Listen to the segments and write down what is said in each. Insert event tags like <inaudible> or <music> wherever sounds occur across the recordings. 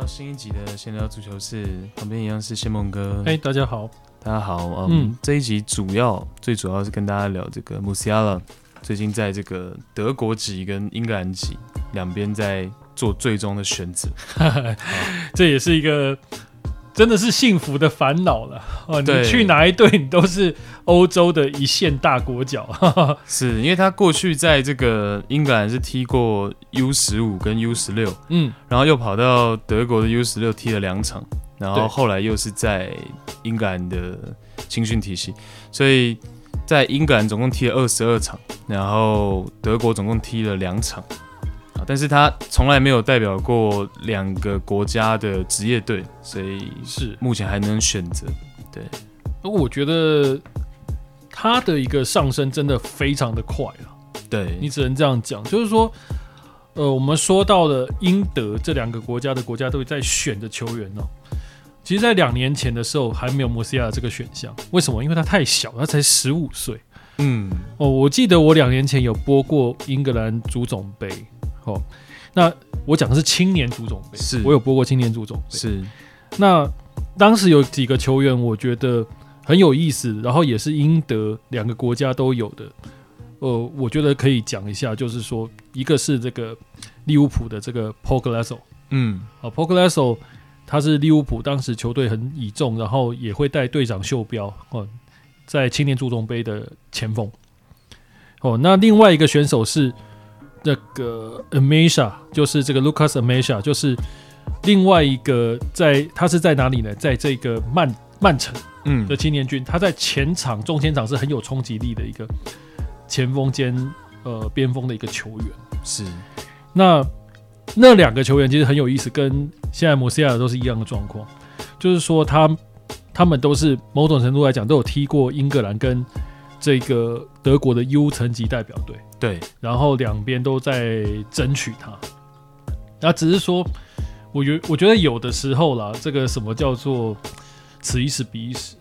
到新一集的闲聊足球室，旁边一样是谢梦哥。哎，大家好，大家好。嗯，嗯这一集主要最主要是跟大家聊这个 Musiala 最近在这个德国籍跟英格兰籍两边在做最终的选择，<laughs> 这也是一个。真的是幸福的烦恼了哦！你去哪一队，你都是欧洲的一线大国脚。<laughs> <laughs> 是因为他过去在这个英格兰是踢过 U 十五跟 U 十六，嗯，然后又跑到德国的 U 十六踢了两场，然后后来又是在英格兰的青训体系，所以在英格兰总共踢了二十二场，然后德国总共踢了两场。但是他从来没有代表过两个国家的职业队，所以是目前还能选择。对，不过我觉得他的一个上升真的非常的快啊。对，你只能这样讲，就是说，呃，我们说到了英德这两个国家的国家队在选的球员呢，其实，在两年前的时候还没有摩西亚这个选项。为什么？因为他太小，他才十五岁。嗯，哦，我记得我两年前有播过英格兰足总杯。哦，那我讲的是青年足总杯，是我有播过青年足总杯。是，那当时有几个球员，我觉得很有意思，然后也是英德两个国家都有的。呃，我觉得可以讲一下，就是说，一个是这个利物浦的这个 Paul Glasgow，嗯，啊，Paul Glasgow 他是利物浦当时球队很倚重，然后也会带队长袖标哦，在青年足总杯的前锋。哦，那另外一个选手是。那个 Ameisa 就是这个 Lucas Ameisa 就是另外一个在他是在哪里呢？在这个曼曼城嗯的青年军，嗯、他在前场中前场是很有冲击力的一个前锋兼呃边锋的一个球员。是那那两个球员其实很有意思，跟现在摩西亚拉都是一样的状况，就是说他他们都是某种程度来讲都有踢过英格兰跟这个德国的 U 层级代表队。对，然后两边都在争取他，那只是说，我觉我觉得有的时候啦，这个什么叫做此一时彼一时，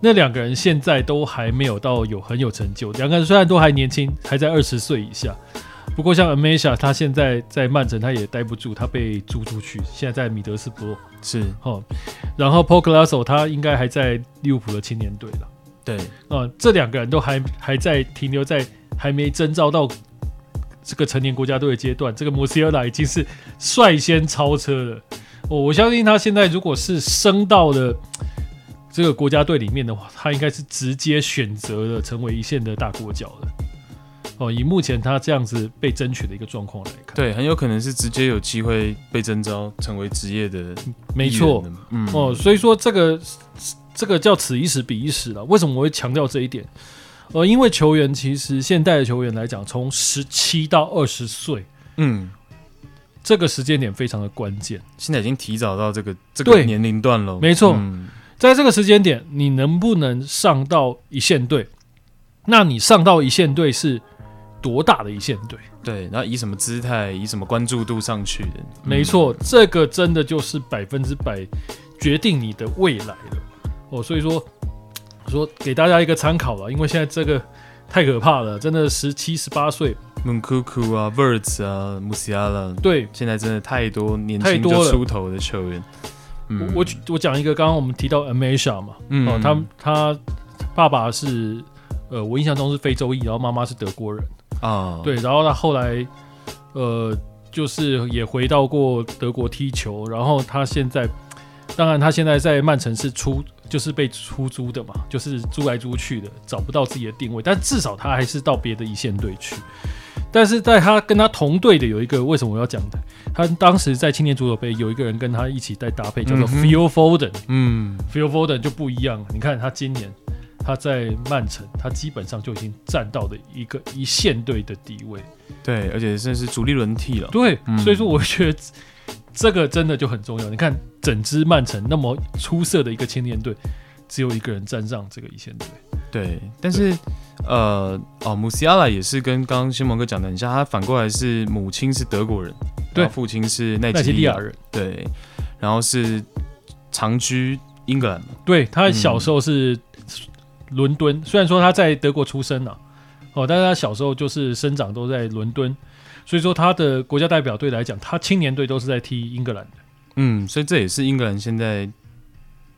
那两个人现在都还没有到有很有成就，两个人虽然都还年轻，还在二十岁以下，不过像 Ameisa 他现在在曼城他也待不住，他被租出去，现在在米德斯布洛是。哦，然后 Paul Glasgow 他应该还在利物浦的青年队了，对，啊，这两个人都还还在停留在。还没征召到这个成年国家队的阶段，这个摩西尔拉已经是率先超车了。哦，我相信他现在如果是升到了这个国家队里面的话，他应该是直接选择了成为一线的大国脚了。哦，以目前他这样子被争取的一个状况来看，对，很有可能是直接有机会被征召成为职业的。没错，嗯，哦，所以说这个这个叫此一时彼一时了。为什么我会强调这一点？呃，因为球员其实现代的球员来讲，从十七到二十岁，嗯，这个时间点非常的关键。现在已经提早到这个这个年龄段了，没错。嗯、在这个时间点，你能不能上到一线队？那你上到一线队是多大的一线队？对，然后以什么姿态，以什么关注度上去的？没错，这个真的就是百分之百决定你的未来了。哦，所以说。说给大家一个参考吧，因为现在这个太可怕了，真的十七十八岁，Nkunku 啊，Verts 啊，Musiala，对，现在真的太多年轻就出头的球员。嗯、我我我讲一个，刚刚我们提到 Ameisa 嘛，嗯、哦，他他爸爸是呃，我印象中是非洲裔，然后妈妈是德国人啊，对，然后他后来呃，就是也回到过德国踢球，然后他现在，当然他现在在曼城是出。就是被出租的嘛，就是租来租去的，找不到自己的定位。但至少他还是到别的一线队去。但是在他跟他同队的有一个，为什么我要讲的？他当时在青年足球杯有一个人跟他一起在搭配，叫做 Phil Foden。嗯，Phil Foden 就不一样了。你看他今年他在曼城，他基本上就已经站到了一个一线队的地位。对，而且甚至是主力轮替了。对，嗯、所以说我觉得。这个真的就很重要。你看，整支曼城那么出色的一个青年队，只有一个人站上这个一线队。对，但是呃，哦，穆西亚拉也是跟刚刚新蒙哥讲的很像，他反过来是母亲是德国人，对，父亲是奈及利亚人，对，然后是长居英格兰。对，他小时候是伦敦，嗯、虽然说他在德国出生了，哦，但是他小时候就是生长都在伦敦。所以说，他的国家代表队来讲，他青年队都是在踢英格兰的。嗯，所以这也是英格兰现在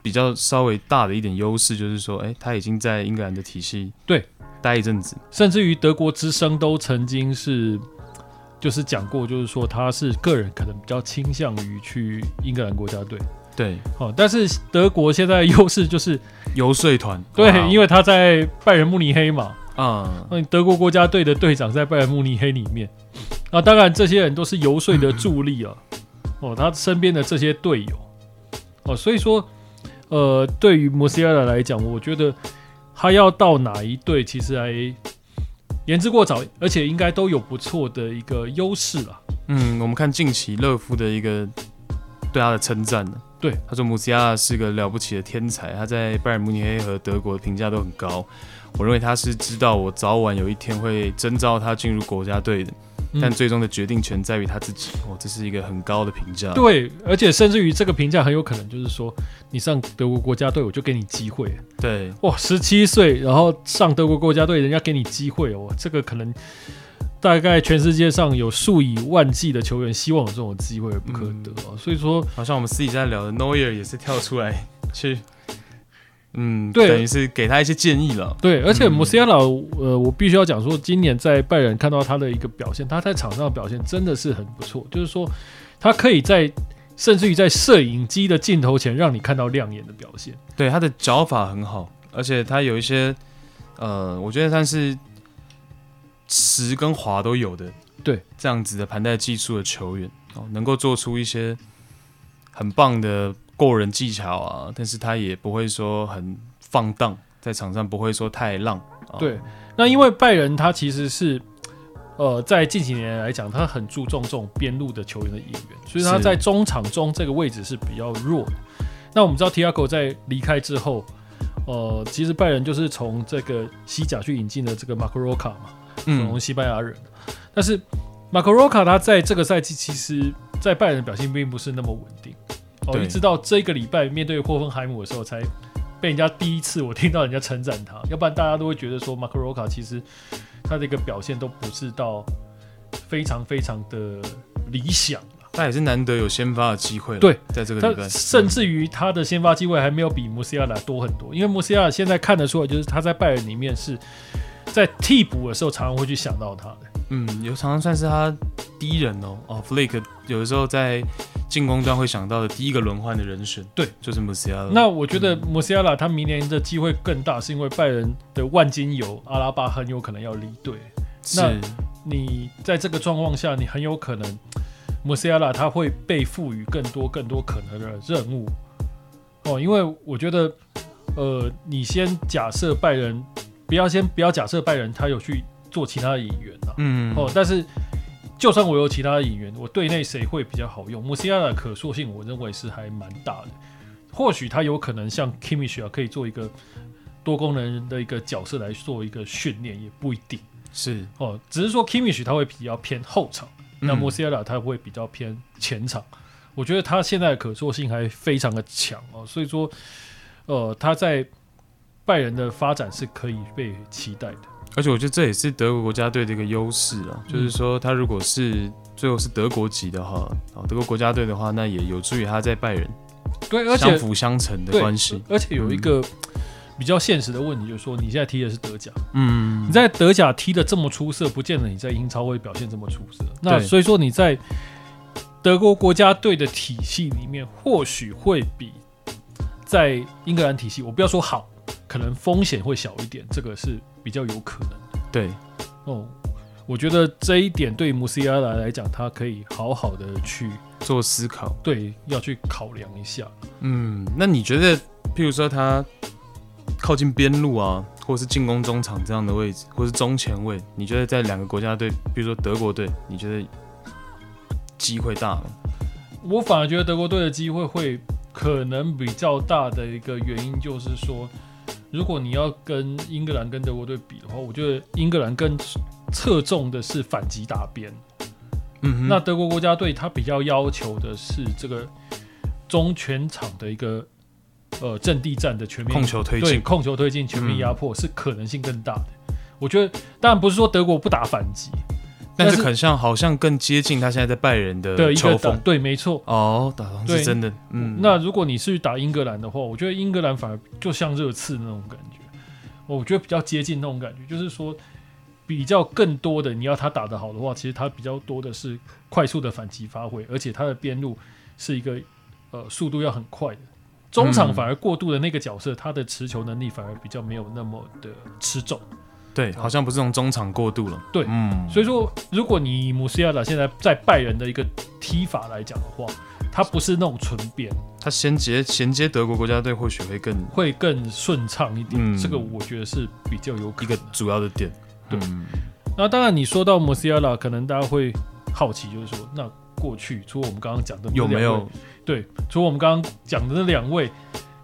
比较稍微大的一点优势，就是说，哎、欸，他已经在英格兰的体系对。待一阵子，甚至于德国之声都曾经是就是讲过，就是说他是个人可能比较倾向于去英格兰国家队。对，哦，但是德国现在优势就是游说团，对，因为他在拜仁慕尼黑嘛，啊、嗯，德国国家队的队长在拜仁慕尼黑里面，那，当然这些人都是游说的助力啊，哦，他身边的这些队友，哦，所以说，呃，对于穆西亚拉来讲，我觉得他要到哪一队，其实还言之过早，而且应该都有不错的一个优势了。嗯，我们看近期勒夫的一个对他的称赞呢。对，他说穆西亚是个了不起的天才，他在拜仁慕尼黑和德国的评价都很高。我认为他是知道我早晚有一天会征召他进入国家队的，嗯、但最终的决定权在于他自己。哦，这是一个很高的评价。对，而且甚至于这个评价很有可能就是说，你上德国国家队，我就给你机会。对，哇，十七岁然后上德国国家队，人家给你机会哦，这个可能。大概全世界上有数以万计的球员希望有这种机会而不可得，嗯、所以说，好像我们私底下聊的 Neuer 也是跳出来去，嗯，对，等于是给他一些建议了。对，而且穆西亚拉，呃，我必须要讲说，今年在拜仁看到他的一个表现，他在场上的表现真的是很不错，就是说他可以在甚至于在摄影机的镜头前让你看到亮眼的表现。对，他的脚法很好，而且他有一些，呃，我觉得他是。实跟滑都有的，对这样子的盘带技术的球员哦，能够做出一些很棒的过人技巧啊，但是他也不会说很放荡，在场上不会说太浪。哦、对，那因为拜仁他其实是呃，在近几年来讲，他很注重这种边路的球员的引援，所以他在中场中这个位置是比较弱的。那我们知道 Thiago 在离开之后，呃，其实拜仁就是从这个西甲去引进了这个 Marco Roca 嘛。从西班牙人，嗯、但是马可罗卡他在这个赛季其实，在拜仁的表现并不是那么稳定哦，一直到这个礼拜面对霍芬海姆的时候，才被人家第一次我听到人家称赞他，<laughs> 要不然大家都会觉得说马可罗卡其实他的一个表现都不是到非常非常的理想，他也是难得有先发的机会，对，在这个礼拜，甚至于他的先发机会还没有比穆西亚拉多很多，因为穆西亚拉现在看得出来，就是他在拜仁里面是。在替补的时候，常常会去想到他的。嗯，有常常算是他第一人哦。哦，Flake 有的时候在进攻端会想到的第一个轮换的人选，对，就是穆西亚拉。那我觉得穆西亚拉他明年的机会更大，是因为拜仁的万金油阿拉巴很有可能要离队。是。那你在这个状况下，你很有可能穆西亚拉他会被赋予更多更多可能的任务。哦，因为我觉得，呃，你先假设拜仁。不要先不要假设拜仁他有去做其他的演员啊，嗯哦，但是就算我有其他的演员，我队内谁会比较好用？穆西亚拉的可塑性，我认为是还蛮大的。或许他有可能像 Kimmich 啊，可以做一个多功能的一个角色来做一个训练，也不一定是哦。只是说 Kimmich 他会比较偏后场，嗯、那穆西亚拉他会比较偏前场。我觉得他现在的可塑性还非常的强哦，所以说呃他在。拜仁的发展是可以被期待的，而且我觉得这也是德国国家队的一个优势啊，就是说他如果是最后是德国籍的话，啊，德国国家队的话，那也有助于他在拜仁对，而且相辅相成的关系。而且有一个比较现实的问题，就是说你现在踢的是德甲，嗯，你在德甲踢的这么出色，不见得你在英超会表现这么出色。那所以说你在德国国家队的体系里面，或许会比在英格兰体系，我不要说好。可能风险会小一点，这个是比较有可能。对，哦，我觉得这一点对穆西亚拉来讲，他可以好好的去做思考，对，要去考量一下。嗯，那你觉得，譬如说他靠近边路啊，或是进攻中场这样的位置，或是中前卫，你觉得在两个国家队，比如说德国队，你觉得机会大吗？我反而觉得德国队的机会会可能比较大的一个原因就是说。如果你要跟英格兰跟德国队比的话，我觉得英格兰更侧重的是反击打边。嗯哼，那德国国家队他比较要求的是这个中全场的一个呃阵地战的全面控球推进，对，控球推进全面压迫是可能性更大的。嗯、我觉得当然不是说德国不打反击，但是很像，好像更接近他现在在拜仁的球风。对，没错。哦，打方是真的。嗯，那如果你是去打英格兰的话，我觉得英格兰反而就像热刺那种感觉，我觉得比较接近那种感觉，就是说比较更多的你要他打得好的话，其实他比较多的是快速的反击发挥，而且他的边路是一个呃速度要很快的。中场反而过度的那个角色，他的持球能力反而比较没有那么的吃重。对，好像不是从中场过渡了。对，嗯，所以说，如果你姆西亚拉现在在拜仁的一个踢法来讲的话，他不是那种纯边，他衔接衔接德国国家队或许会更会更顺畅一点。嗯，这个我觉得是比较有一个主要的点。对，那当然你说到姆西亚拉，可能大家会好奇，就是说，那过去除了我们刚刚讲的有没有？对，除了我们刚刚讲的那两位，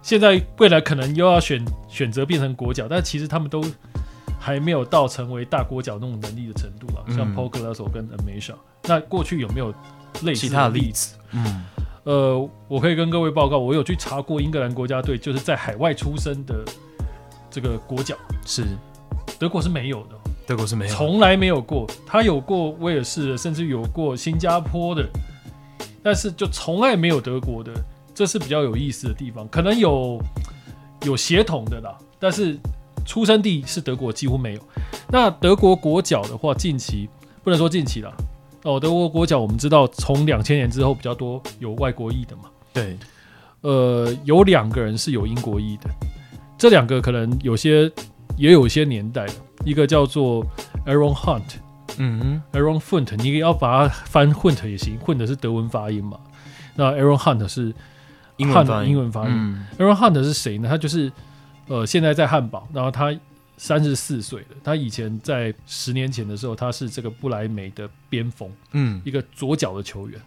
现在未来可能又要选选择变成国脚，但其实他们都。还没有到成为大国脚那种能力的程度了，像 Paul Glasgow 跟 n Meisha。那过去有没有类似其他的例子？嗯，呃，我可以跟各位报告，我有去查过英格兰国家队，就是在海外出生的这个国脚，是德国是没有的，德国是没有，从来没有过。他有过威尔士的，甚至有过新加坡的，但是就从来没有德国的，这是比较有意思的地方。可能有有协同的啦，但是。出生地是德国，几乎没有。那德国国脚的话，近期不能说近期了哦。德国国脚我们知道，从两千年之后比较多有外国裔的嘛。对，呃，有两个人是有英国裔的，这两个可能有些也有一些年代的。一个叫做 Aaron Hunt，嗯，Aaron Hunt，你要把它翻 Hunt 也行，Hunt 是德文发音嘛。那 Aaron Hunt 是英文发音，英文发音。嗯、Aaron Hunt 是谁呢？他就是。呃，现在在汉堡，然后他三十四岁了。他以前在十年前的时候，他是这个不莱梅的边锋，嗯，一个左脚的球员。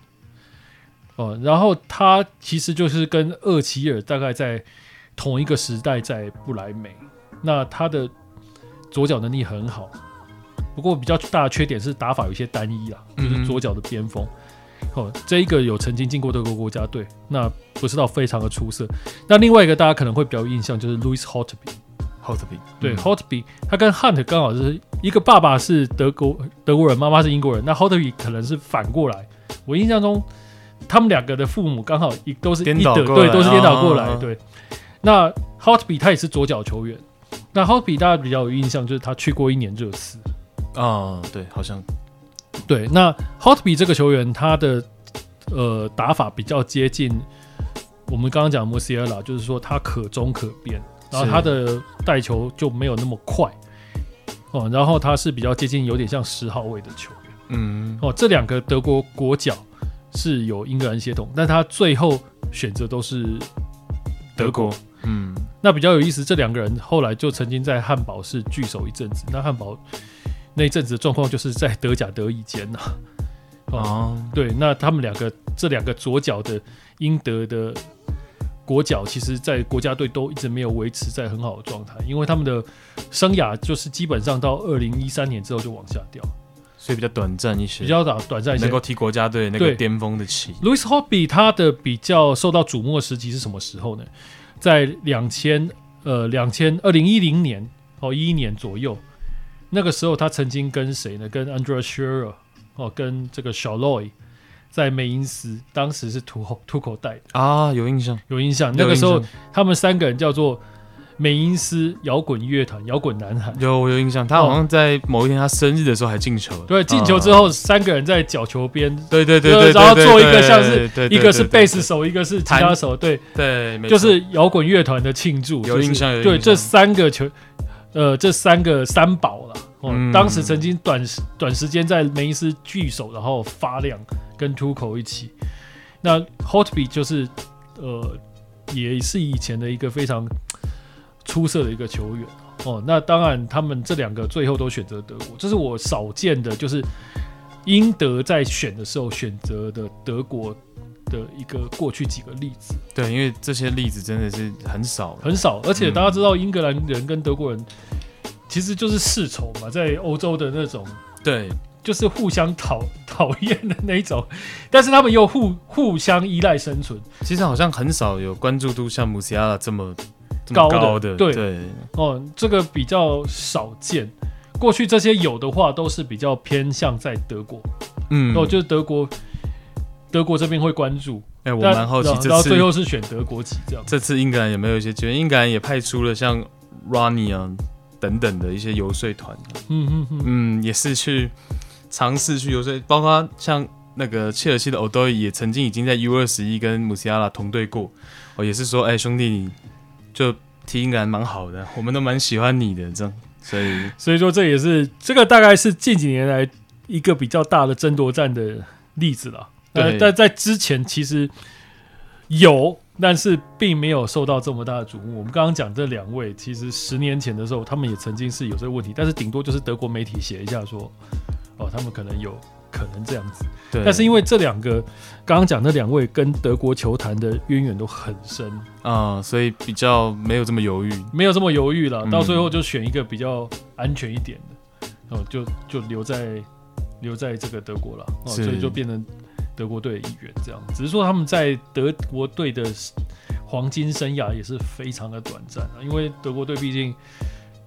哦、呃，然后他其实就是跟厄齐尔大概在同一个时代在不莱梅。那他的左脚能力很好，不过比较大的缺点是打法有些单一啊，就是左脚的边锋。嗯哦，这一个有曾经进过德国国家队，那不是到非常的出色。那另外一个大家可能会比较有印象，就是 Louis Holtby，Holtby，对、嗯、Holtby，他跟 Hunt 刚好是一个爸爸是德国德国人，妈妈是英国人。那 Holtby 可能是反过来，我印象中他们两个的父母刚好一都是一德，对，都是颠倒过来。啊、对，那 Holtby 他也是左脚球员。那 Holtby 大家比较有印象，就是他去过一年热刺。啊，对，好像。对，那 Holtby 这个球员，他的呃打法比较接近我们刚刚讲的 Musiala，就是说他可中可变，然后他的带球就没有那么快哦，然后他是比较接近有点像十号位的球员，嗯，哦，这两个德国国脚是有英格兰血统，但他最后选择都是德国，嗯，那比较有意思，这两个人后来就曾经在汉堡是聚首一阵子，那汉堡。那一阵子的状况就是在德甲德乙间呐，哦，对，那他们两个这两个左脚的英德的国脚，其实在国家队都一直没有维持在很好的状态，因为他们的生涯就是基本上到二零一三年之后就往下掉，所以比较短暂一些，比较短短暂一些，能够踢国家队那个巅峰的期。Louis Holtby 他的比较受到瞩目的时期是什么时候呢？在两千呃两千二零一零年哦一一年左右。那个时候，他曾经跟谁呢？跟 Andreas Schürrle 哦，跟这个小 Loy 在美因斯，当时是吐口吐口袋的啊，有印象，有印象。那个时候，他们三个人叫做美因斯摇滚乐团，摇滚男孩。有，我有印象。他好像在某一天他生日的时候还进球。对，进球之后，三个人在角球边，对对对，然后做一个像是一个是贝斯手，一个是吉他手，对对，就是摇滚乐团的庆祝。有印象，有印象。对，这三个球。呃，这三个三宝了哦，嗯、当时曾经短时短时间在梅因斯聚首，然后发亮，跟 Tuchel 一起。那 Holtby 就是呃，也是以前的一个非常出色的一个球员哦。那当然，他们这两个最后都选择德国，这是我少见的，就是英德在选的时候选择的德国。的一个过去几个例子，对，因为这些例子真的是很少。很少，而且大家知道英格兰人跟德国人其实就是世仇嘛，在欧洲的那种，对，就是互相讨讨厌的那种，但是他们又互互相依赖生存。其实好像很少有关注度像穆西亚拉这么高的，对。对。哦，这个比较少见。过去这些有的话都是比较偏向在德国，嗯，哦，就是德国，德国这边会关注。哎、欸，我蛮好奇这次，到最后是选德国籍这样。这次英格兰有没有一些？觉得英格兰也派出了像 Ronnie 啊等等的一些游说团，嗯嗯嗯，嗯，也是去尝试去游说，包括像那个切尔西的 Odoi 也曾经已经在 U 二十一跟穆西亚拉同队过，哦，也是说，哎、欸，兄弟，你就踢英格兰蛮好的，我们都蛮喜欢你的这样，所以所以说这也是这个大概是近几年来一个比较大的争夺战的例子了。呃，但在之前其实有，但是并没有受到这么大的瞩目。我们刚刚讲这两位，其实十年前的时候，他们也曾经是有这个问题，但是顶多就是德国媒体写一下说，哦，他们可能有可能这样子。对。但是因为这两个刚刚讲那两位跟德国球坛的渊源都很深啊，所以比较没有这么犹豫，没有这么犹豫了。到最后就选一个比较安全一点的，哦，就就留在留在这个德国了，哦，所以就变成。德国队的一员，这样，只是说他们在德国队的黄金生涯也是非常的短暂啊，因为德国队毕竟，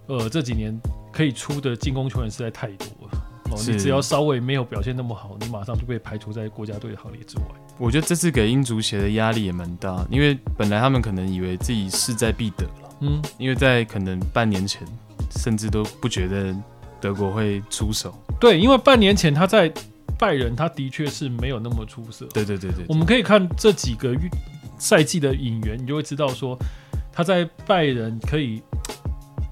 呃，这几年可以出的进攻球员实在太多了哦，你只要稍微没有表现那么好，你马上就被排除在国家队的行列之外。我觉得这次给英足协的压力也蛮大，因为本来他们可能以为自己势在必得了，嗯，因为在可能半年前，甚至都不觉得德国会出手。对，因为半年前他在。拜仁他的确是没有那么出色。对对对对，我们可以看这几个赛季的引援，你就会知道说他在拜仁可以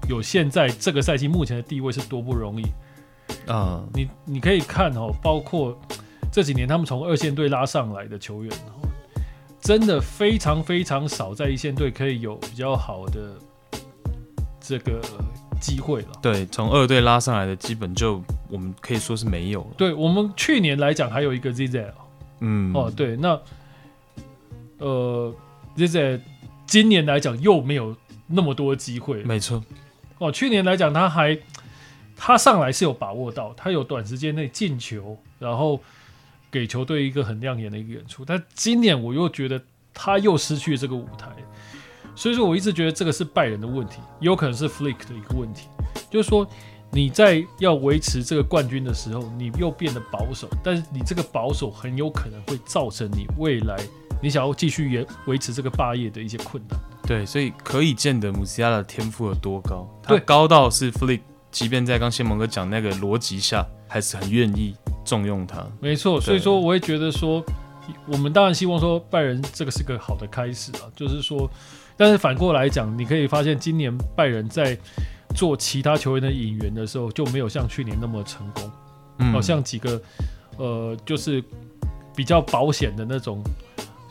有现在这个赛季目前的地位是多不容易啊！你你可以看哦，包括这几年他们从二线队拉上来的球员，真的非常非常少在一线队可以有比较好的这个。机会了，对，从二队拉上来的基本就我们可以说是没有了。对，我们去年来讲还有一个 Zizek，嗯，哦，对，那呃 Zizek 今年来讲又没有那么多机会，没错。哦，去年来讲他还他上来是有把握到，他有短时间内进球，然后给球队一个很亮眼的一个演出，但今年我又觉得他又失去了这个舞台。所以说，我一直觉得这个是拜仁的问题，也有可能是 Flick 的一个问题。就是说，你在要维持这个冠军的时候，你又变得保守，但是你这个保守很有可能会造成你未来你想要继续维维持这个霸业的一些困难。对，所以可以见得姆西亚的天赋有多高，他高到是 Flick，即便在刚谢蒙哥讲那个逻辑下，还是很愿意重用他。没错，所以说我会觉得说，我们当然希望说拜仁这个是个好的开始啊，就是说。但是反过来讲，你可以发现今年拜仁在做其他球员的引援的时候，就没有像去年那么成功。嗯，好像几个呃，就是比较保险的那种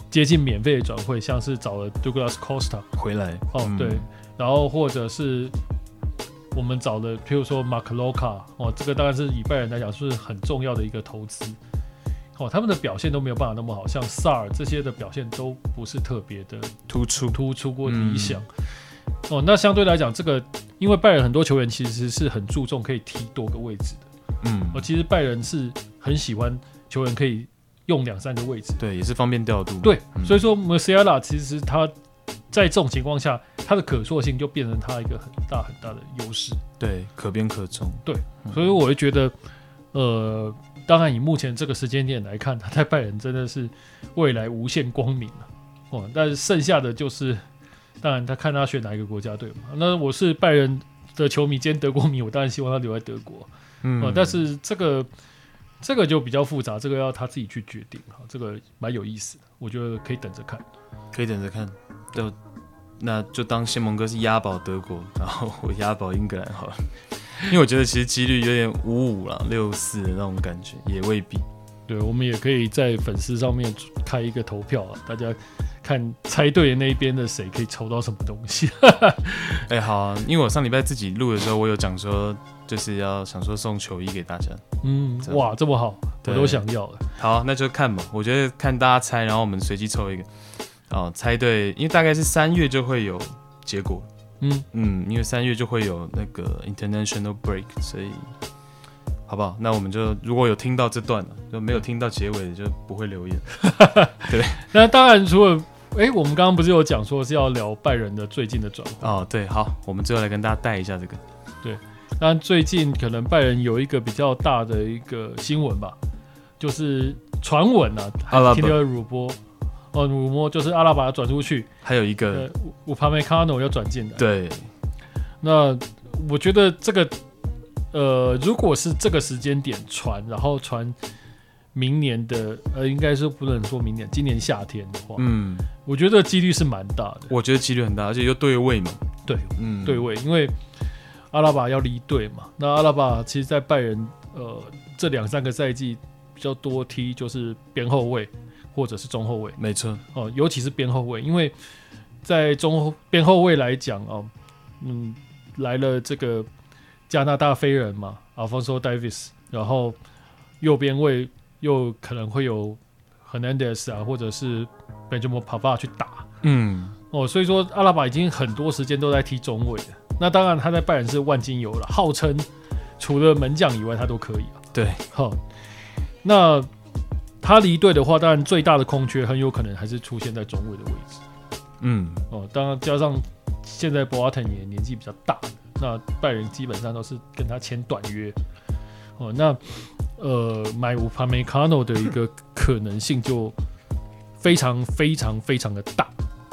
接近免费的转会，像是找了 Douglas Costa 回来。哦，对，然后或者是我们找的，譬如说 Marc Roca 哦，这个当然是以拜仁来讲是很重要的一个投资。哦，他们的表现都没有办法那么好，像萨尔这些的表现都不是特别的突出，突出过理想。嗯、哦，那相对来讲，这个因为拜仁很多球员其实是很注重可以踢多个位置的。嗯，哦，其实拜仁是很喜欢球员可以用两三个位置，对，也是方便调度。对，嗯、所以说穆西亚拉其实他在这种情况下，他的可塑性就变成他一个很大很大的优势。对，可变可中。对，所以我会觉得，呃。当然，以目前这个时间点来看，他在拜仁真的是未来无限光明了哦。但是剩下的就是，当然他看他选哪一个国家队嘛。那我是拜仁的球迷兼德国迷，我当然希望他留在德国。嗯，但是这个这个就比较复杂，这个要他自己去决定哈。这个蛮有意思的，我觉得可以等着看，可以等着看。就那就当谢蒙哥是押宝德国，然后我押宝英格兰好了。因为我觉得其实几率有点五五了，六四的那种感觉也未必。对，我们也可以在粉丝上面开一个投票啊，大家看猜对的那一边的谁可以抽到什么东西。<laughs> 哎、欸，好啊，因为我上礼拜自己录的时候，我有讲说就是要想说送球衣给大家。嗯，哇，这么好，我都想要了。好，那就看吧。我觉得看大家猜，然后我们随机抽一个。哦，猜对，因为大概是三月就会有结果。嗯嗯，因为三月就会有那个 international break，所以好不好？那我们就如果有听到这段了，就没有听到结尾的就不会留言。<laughs> 对，那当然除了哎、欸，我们刚刚不是有讲说是要聊拜仁的最近的转会哦？对，好，我们最后来跟大家带一下这个。对，那最近可能拜仁有一个比较大的一个新闻吧，就是传闻啊，还听到辱波哦，辱摸就是阿拉巴要转出去，还有一个乌帕梅卡诺要转进来。对，那我觉得这个呃，如果是这个时间点传，然后传。明年的呃，应该是不能说明年，今年夏天的话，嗯，我觉得几率是蛮大的。我觉得几率很大，而且又对位嘛，对，嗯，对位，因为阿拉巴要离队嘛。那阿拉巴其实，在拜仁呃这两三个赛季比较多踢就是边后卫或者是中后卫，没错哦，尤其是边后卫，因为在中边后卫来讲哦，嗯，来了这个加拿大飞人嘛，Alphonso Davies，然后右边卫。又可能会有 Hernandez 啊，或者是 Benjamin Pavard 去打，嗯，哦，所以说阿拉巴已经很多时间都在踢中卫了。那当然他在拜仁是万金油了，号称除了门将以外他都可以啊。对，好，那他离队的话，当然最大的空缺很有可能还是出现在中卫的位置。嗯，哦，当然加上现在博阿滕也年纪比较大，那拜仁基本上都是跟他签短约。哦，那。呃，买乌帕梅卡诺的一个可能性就非常非常非常的大。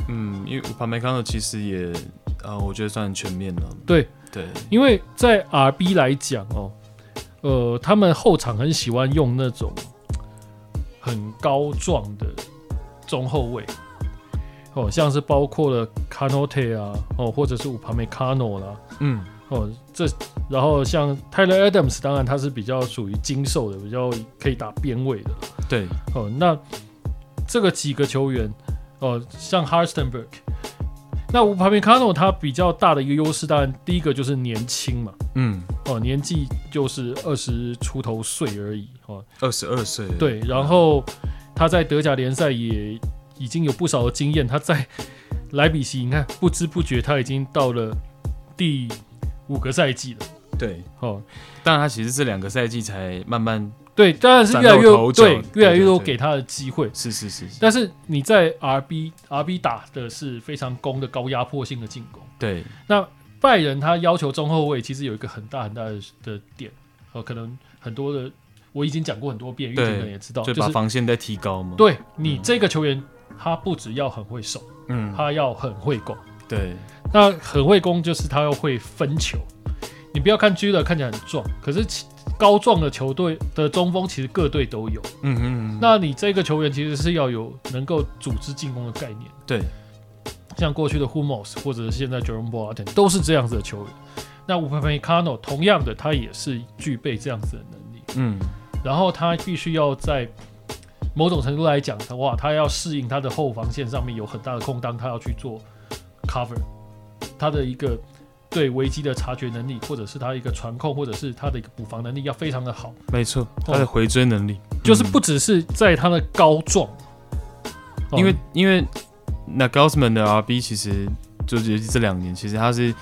嗯，因为乌帕梅卡诺其实也啊、呃，我觉得算很全面了。对对，因为在 RB 来讲哦，呃，他们后场很喜欢用那种很高壮的中后卫，哦，像是包括了卡诺特啊，哦，或者是五旁梅卡诺啦，嗯。哦，这然后像 Tyler Adams，当然他是比较属于精瘦的，比较可以打边位的。对，哦，那这个几个球员，哦，像 Halstenberg，那乌帕梅卡诺他比较大的一个优势，当然第一个就是年轻嘛，嗯，哦，年纪就是二十出头岁而已，哦，二十二岁，对，然后他在德甲联赛也已经有不少的经验，他在莱比锡，你看不知不觉他已经到了第。五个赛季了，对，哦，当然他其实这两个赛季才慢慢对，当然是越来越对，越来越多给他的机会，是是是，但是你在 RB RB 打的是非常攻的高压迫性的进攻，对，那拜仁他要求中后卫其实有一个很大很大的的点，呃，可能很多的我已经讲过很多遍，玉婷人也知道，就把防线在提高嘛，对你这个球员他不只要很会守，嗯，他要很会攻。对，那很会攻，就是他要会分球。你不要看 Güler 看起来很壮，可是高壮的球队的中锋其实各队都有。嗯哼嗯。那你这个球员其实是要有能够组织进攻的概念。对，像过去的 Hummels 或者是现在 Jerome Boateng 都是这样子的球员。那 Upamecano 同样的，他也是具备这样子的能力。嗯。然后他必须要在某种程度来讲的话，他要适应他的后防线上面有很大的空档，他要去做。cover 他的一个对危机的察觉能力，或者是他一个传控，或者是他的一个补防能力要非常的好。没错，他的回追能力、哦、就是不只是在他的高壮、嗯，因为因为那 Nagelsmann 的 RB 其实就是这两年，其实他是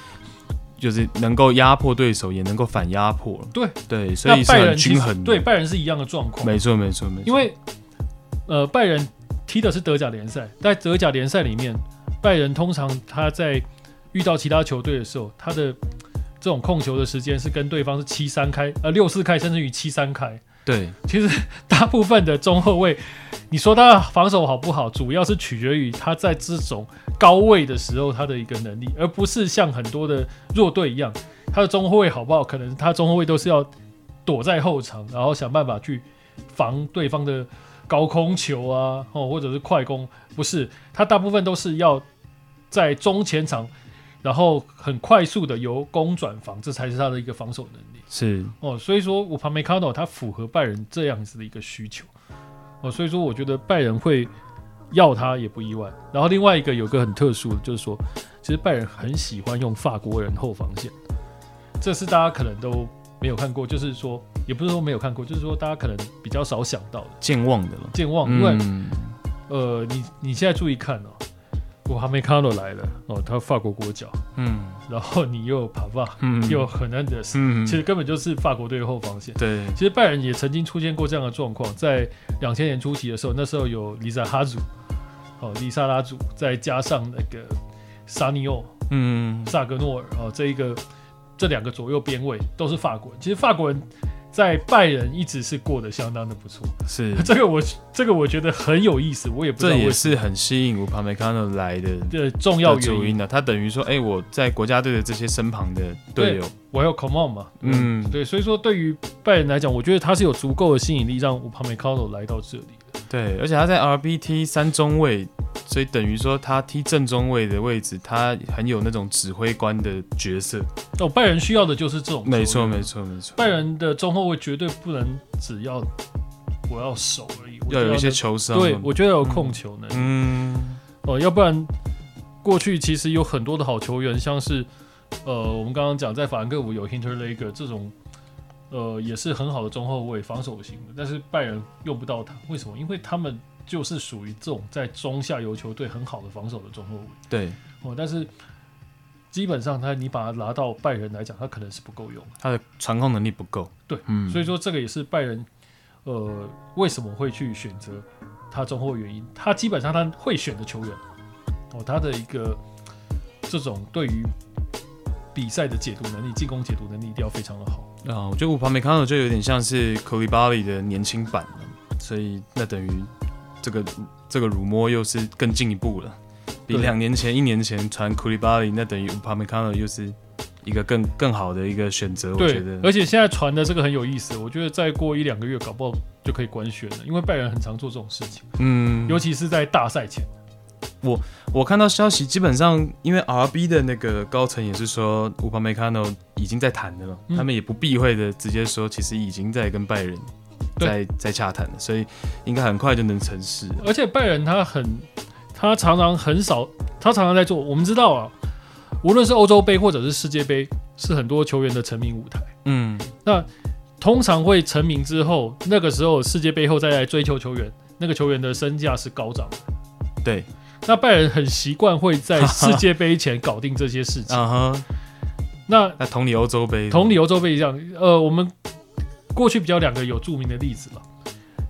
就是能够压迫对手，也能够反压迫。对对，所以是很均衡。对，拜仁是一样的状况。没错没错没错，因为呃，拜仁踢的是德甲联赛，在德甲联赛里面。拜仁通常他在遇到其他球队的时候，他的这种控球的时间是跟对方是七三开，呃六四开，甚至于七三开。对，其实大部分的中后卫，你说他防守好不好，主要是取决于他在这种高位的时候他的一个能力，而不是像很多的弱队一样，他的中后卫好不好，可能他中后卫都是要躲在后场，然后想办法去防对方的高空球啊，哦或者是快攻，不是，他大部分都是要。在中前场，然后很快速的由攻转防，这才是他的一个防守能力。是哦，所以说我旁边看到他符合拜仁这样子的一个需求哦，所以说我觉得拜仁会要他也不意外。然后另外一个有个很特殊的，就是说，其实拜仁很喜欢用法国人后防线，这是大家可能都没有看过，就是说也不是说没有看过，就是说大家可能比较少想到的，健忘的了，健忘，因为、嗯、呃，你你现在注意看哦。我还没看到来了哦，他法国国脚，嗯，然后你又有帕帕，嗯，又有赫南德斯，嗯，其实根本就是法国队的后防线。对，其实拜仁也曾经出现过这样的状况，在两千年初期的时候，那时候有里萨哈祖，哦，里萨拉祖，再加上那个萨尼奥，嗯，萨格诺尔，哦，这一个这两个左右边位都是法国人。其实法国人。在拜仁一直是过得相当的不错，是。<laughs> 这个我这个我觉得很有意思，我也不知道这也是很吸引乌帕梅卡诺来的的重要原因。啊。他等于说，哎、欸，我在国家队的这些身旁的队友，我要 come on 嘛，嗯，对，所以说对于拜仁来讲，我觉得他是有足够的吸引力让乌帕梅卡诺来到这里。的。对，而且他在 RBT 三中卫。所以等于说，他踢正中卫的位置，他很有那种指挥官的角色。哦，拜仁需要的就是这种。没错，没错，没错。拜仁的中后卫绝对不能只要我要守而已，要有一些球商。对，我觉得要有控球能力。嗯。哦、呃，要不然过去其实有很多的好球员，像是呃，我们刚刚讲在法兰克福有 Hinterlegger 这种，呃，也是很好的中后卫，防守型的。但是拜仁用不到他，为什么？因为他们。就是属于这种在中下游球队很好的防守的中后卫。对，哦，但是基本上他你把他拿到拜仁来讲，他可能是不够用，他的传控能力不够。对，嗯，所以说这个也是拜仁呃为什么会去选择他中后原因。他基本上他会选的球员，哦，他的一个这种对于比赛的解读能力、进攻解读能力一定要非常的好。啊，我觉得我旁边看到就有点像是库利巴里的年轻版，所以那等于。这个这个辱没又是更进一步了，比两年前、一年前传库利巴里，那等于乌帕梅卡诺又是一个更更好的一个选择。我觉得，而且现在传的这个很有意思，我觉得再过一两个月，搞不好就可以官宣了，因为拜仁很常做这种事情，嗯，尤其是在大赛前。我我看到消息，基本上因为 RB 的那个高层也是说乌帕梅卡诺已经在谈的了，嗯，他们也不避讳的直接说，其实已经在跟拜仁。在在洽谈了，所以应该很快就能成事。而且拜仁他很，他常常很少，他常常在做。我们知道啊，无论是欧洲杯或者是世界杯，是很多球员的成名舞台。嗯，那通常会成名之后，那个时候世界杯后再来追求球员，那个球员的身价是高涨的。对，那拜仁很习惯会在世界杯前搞定这些事情。<laughs> 啊哈，那那同理欧洲杯，同理欧洲杯一样。呃，我们。过去比较两个有著名的例子吧，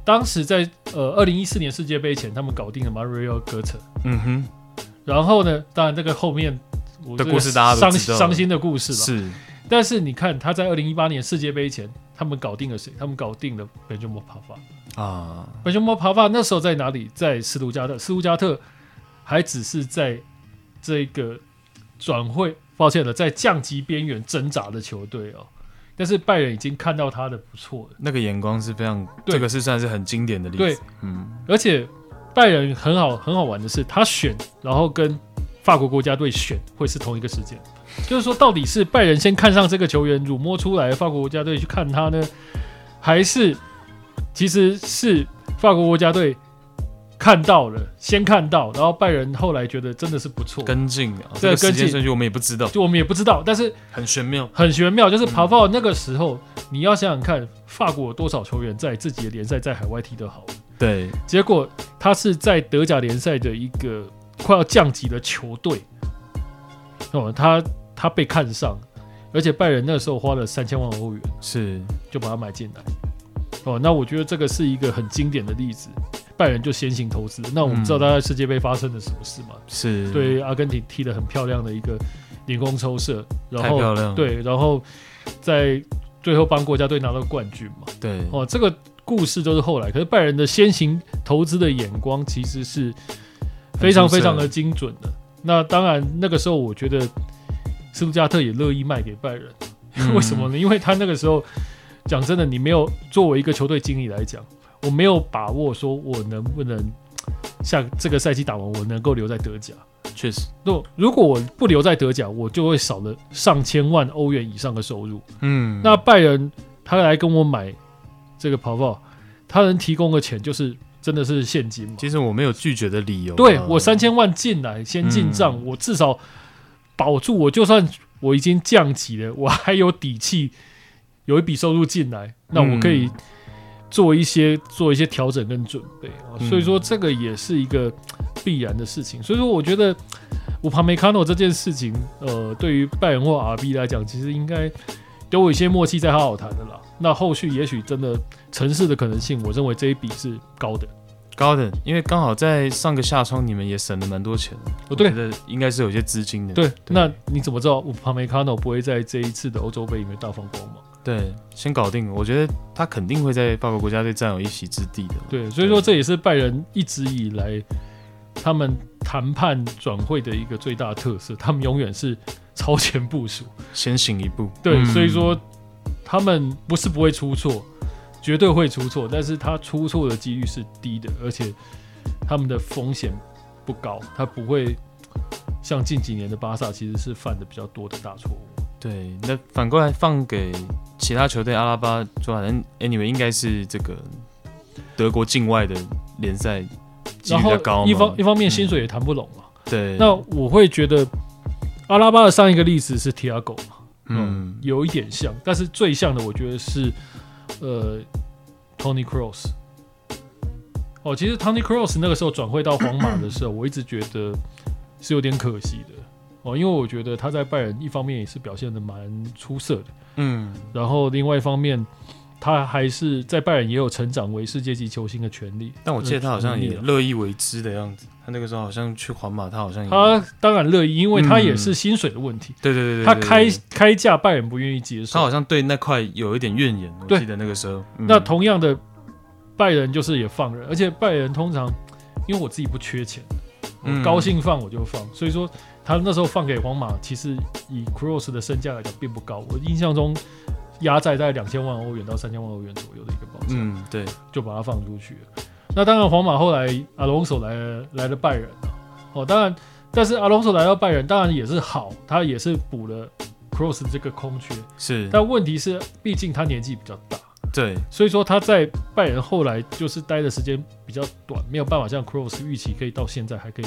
当时在呃二零一四年世界杯前，他们搞定了 Mario Götze，嗯哼，然后呢，当然这个后面的故事大家都知道，伤心的故事了，是，但是你看他在二零一八年世界杯前，他们搞定了谁？他们搞定了 Benjamin Pavard 啊，Benjamin Pavard 那时候在哪里？在斯图加特，斯图加特还只是在这个转会，抱歉了，在降级边缘挣扎的球队哦。但是拜仁已经看到他的不错了，那个眼光是非常，这个是算是很经典的例子。对，嗯，而且拜仁很好很好玩的是，他选然后跟法国国家队选会是同一个时间，就是说到底是拜仁先看上这个球员，辱没出来，法国国家队去看他呢，还是其实是法国国家队？看到了，先看到，然后拜仁后来觉得真的是不错，跟进啊，这个跟进。顺序我们也不知道，就我们也不知道，但是很玄妙，很玄妙。就是跑到那个时候，嗯，你要想想看，法国有多少球员在自己的联赛在海外踢得好，对，结果他是在德甲联赛的一个快要降级的球队，哦，他他被看上，而且拜仁那时候花了三千万欧元，是。就把他买进来，哦，那我觉得这个是一个很经典的例子。拜仁就先行投资，那我们知道他在世界杯发生了什么事吗？嗯、是对阿根廷踢得很漂亮的一个凌空抽射，然后对，然后在最后帮国家队拿到冠军嘛。对哦，这个故事就是后来，可是拜仁的先行投资的眼光其实是非常非常的精准的。那当然那个时候我觉得斯图加特也乐意卖给拜仁，嗯、<laughs> 为什么呢？因为他那个时候讲真的，你没有作为一个球队经理来讲。我没有把握说，我能不能下这个赛季打完，我能够留在德甲。确实，如如果我不留在德甲，我就会少了上千万欧元以上的收入。嗯，那拜仁他来跟我买这个跑跑，他能提供的钱就是真的是现金吗？其实我没有拒绝的理由。对，我三千万进来先进账，嗯，我至少保住我，就算我已经降级了，我还有底气有一笔收入进来，那我可以。做一些做一些调整跟准备啊，所以说这个也是一个必然的事情。所以说，我觉得乌帕梅卡诺这件事情，呃，对于拜仁或 RB 来讲，其实应该都有一些默契在好好谈的啦。那后续也许真的城市的可能性，我认为这一笔是高的。高的，因为刚好在上个夏窗，你们也省了蛮多钱。哦，对，我觉得应该是有些资金的。对，对那你怎么知道乌帕梅卡诺不会在这一次的欧洲杯里面大放光芒？对，先搞定。我觉得他肯定会在法国国家队占有一席之地的。对，所以说这也是拜仁一直以来他们谈判转会的一个最大特色，他们永远是超前部署，先行一步。对，嗯、所以说他们不是不会出错。绝对会出错，但是他出错的几率是低的，而且他们的风险不高，他不会像近几年的巴萨其实是犯的比较多的大错误。对，那反过来放给其他球队，阿拉巴就反正 anyway 应该是这个德国境外的联赛几率比较高，一方一方面薪水也谈不拢嘛。嗯、对，那我会觉得阿拉巴的上一个例子是 Thiago 嘛，嗯，嗯，有一点像，但是最像的我觉得是。呃，Tony Cross，哦，其实 Tony Cross 那个时候转会到皇马的时候，我一直觉得是有点可惜的哦，因为我觉得他在拜仁一方面也是表现的蛮出色的，嗯，然后另外一方面他还是在拜仁也有成长为世界级球星的权利。但我记得他好像也乐意为之的样子。他那个时候好像去皇马，他好像他当然乐意，因为他也是薪水的问题。对对对对，他开开价拜仁不愿意接受。他好像对那块有一点怨言。我记得那个时候。那同样的，拜仁就是也放人，而且拜仁通常因为我自己不缺钱，我高兴放我就放。所以说他那时候放给皇马，其实以 Cross 的身价来讲并不高。我印象中压在大概两千万欧元到三千万欧元左右的一个报价。嗯，对，就把它放出去了。那当然，皇马后来阿隆索来了来了拜仁哦，当然，但是阿隆索来到拜仁，当然也是好，他也是补了 Cross 这个空缺。是，但问题是，毕竟他年纪比较大，对，所以说他在拜仁后来就是待的时间比较短，没有办法像 Cross 预期可以到现在还可以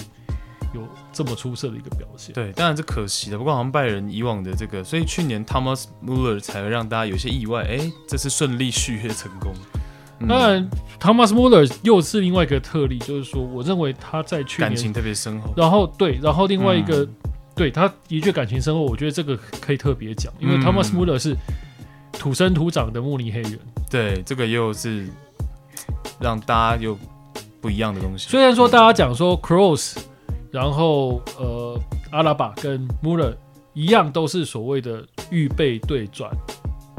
有这么出色的一个表现。对，当然是可惜的。不过好像拜仁以往的这个，所以去年 Thomas Muller 才会让大家有些意外，哎、欸，这次顺利续约成功。当然，Thomas Muller 又是另外一个特例，就是说，我认为他在去年感情特别深厚。然后对，然后另外一个，嗯、对他的确感情深厚，我觉得这个可以特别讲，因为 Thomas Muller 是土生土长的慕尼黑人。对，这个又是让大家又不一样的东西。虽然说大家讲说 Kroos，然后呃阿拉巴跟 Muller 一样，都是所谓的预备队转。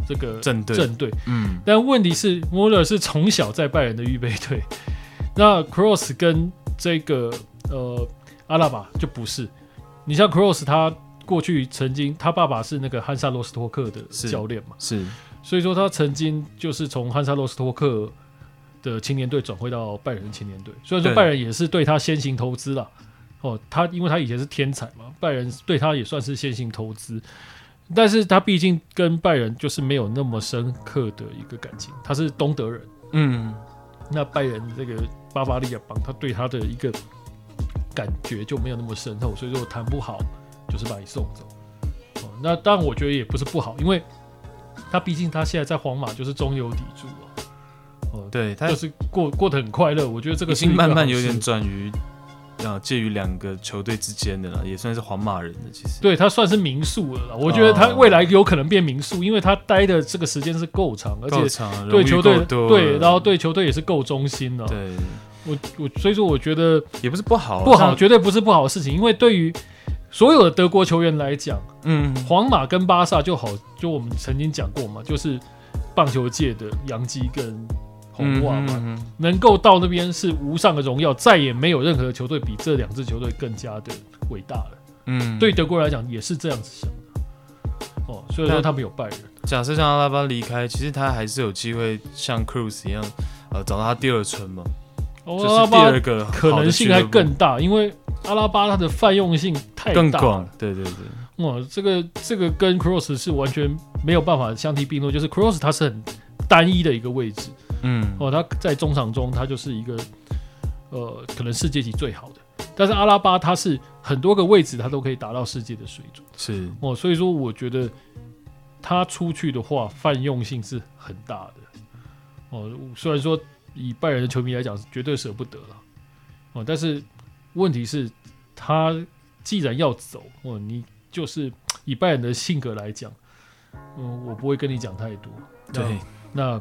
这个正队，正队，嗯，但问题是，穆勒是从小在拜仁的预备队，<laughs> 那 Cross 跟这个呃阿拉巴就不是。你像 Cross，他过去曾经，他爸爸是那个汉萨罗斯托克的教练嘛，是，是，所以说他曾经就是从汉萨罗斯托克的青年队转会到拜仁青年队，所以说拜仁也是对他先行投资了。哦，他因为他以前是天才嘛，拜仁对他也算是线性投资。但是他毕竟跟拜仁就是没有那么深刻的一个感情，他是东德人，嗯，那拜仁这个巴伐利亚帮他对他的一个感觉就没有那么深厚，所以说谈不好就是把你送走。哦，那当然我觉得也不是不好，因为他毕竟他现在在皇马就是中流砥柱啊，哦，对他就是过过得很快乐，我觉得这个是已经慢慢有点转于。啊，介于两个球队之间的了，也算是皇马人的。其实，对他算是民宿了啦。我觉得他未来有可能变民宿，哦、因为他待的这个时间是够长，而且对球队对，然后对球队也是够忠心的。对，我我所以说，我觉得也不是不好，不好绝对不是不好的事情，因为对于所有的德国球员来讲，嗯，皇马跟巴萨就好，就我们曾经讲过嘛，就是棒球界的杨基跟。红袜嘛，能够到那边是无上的荣耀，再也没有任何球队比这两支球队更加的伟大了。嗯，对德国人来讲也是这样子想的。哦，所以说他们有拜仁。假设像阿拉巴离开，其实他还是有机会像 Cruz 一样，呃，找到他第二春嘛。哦，就是第二个可能性还更大，因为阿拉巴他的泛用性太大了。更广。对对对。哇，这个这个跟 Cross 是完全没有办法相提并论，就是 Cross 他是很单一的一个位置。嗯，哦，他在中场中，他就是一个，呃，可能世界级最好的。但是阿拉巴他是很多个位置，他都可以达到世界的水准。是哦，所以说我觉得他出去的话，泛用性是很大的。哦，虽然说以拜仁的球迷来讲，是绝对舍不得了。哦，但是问题是，他既然要走，哦，你就是以拜仁的性格来讲，嗯，我不会跟你讲太多。对，那。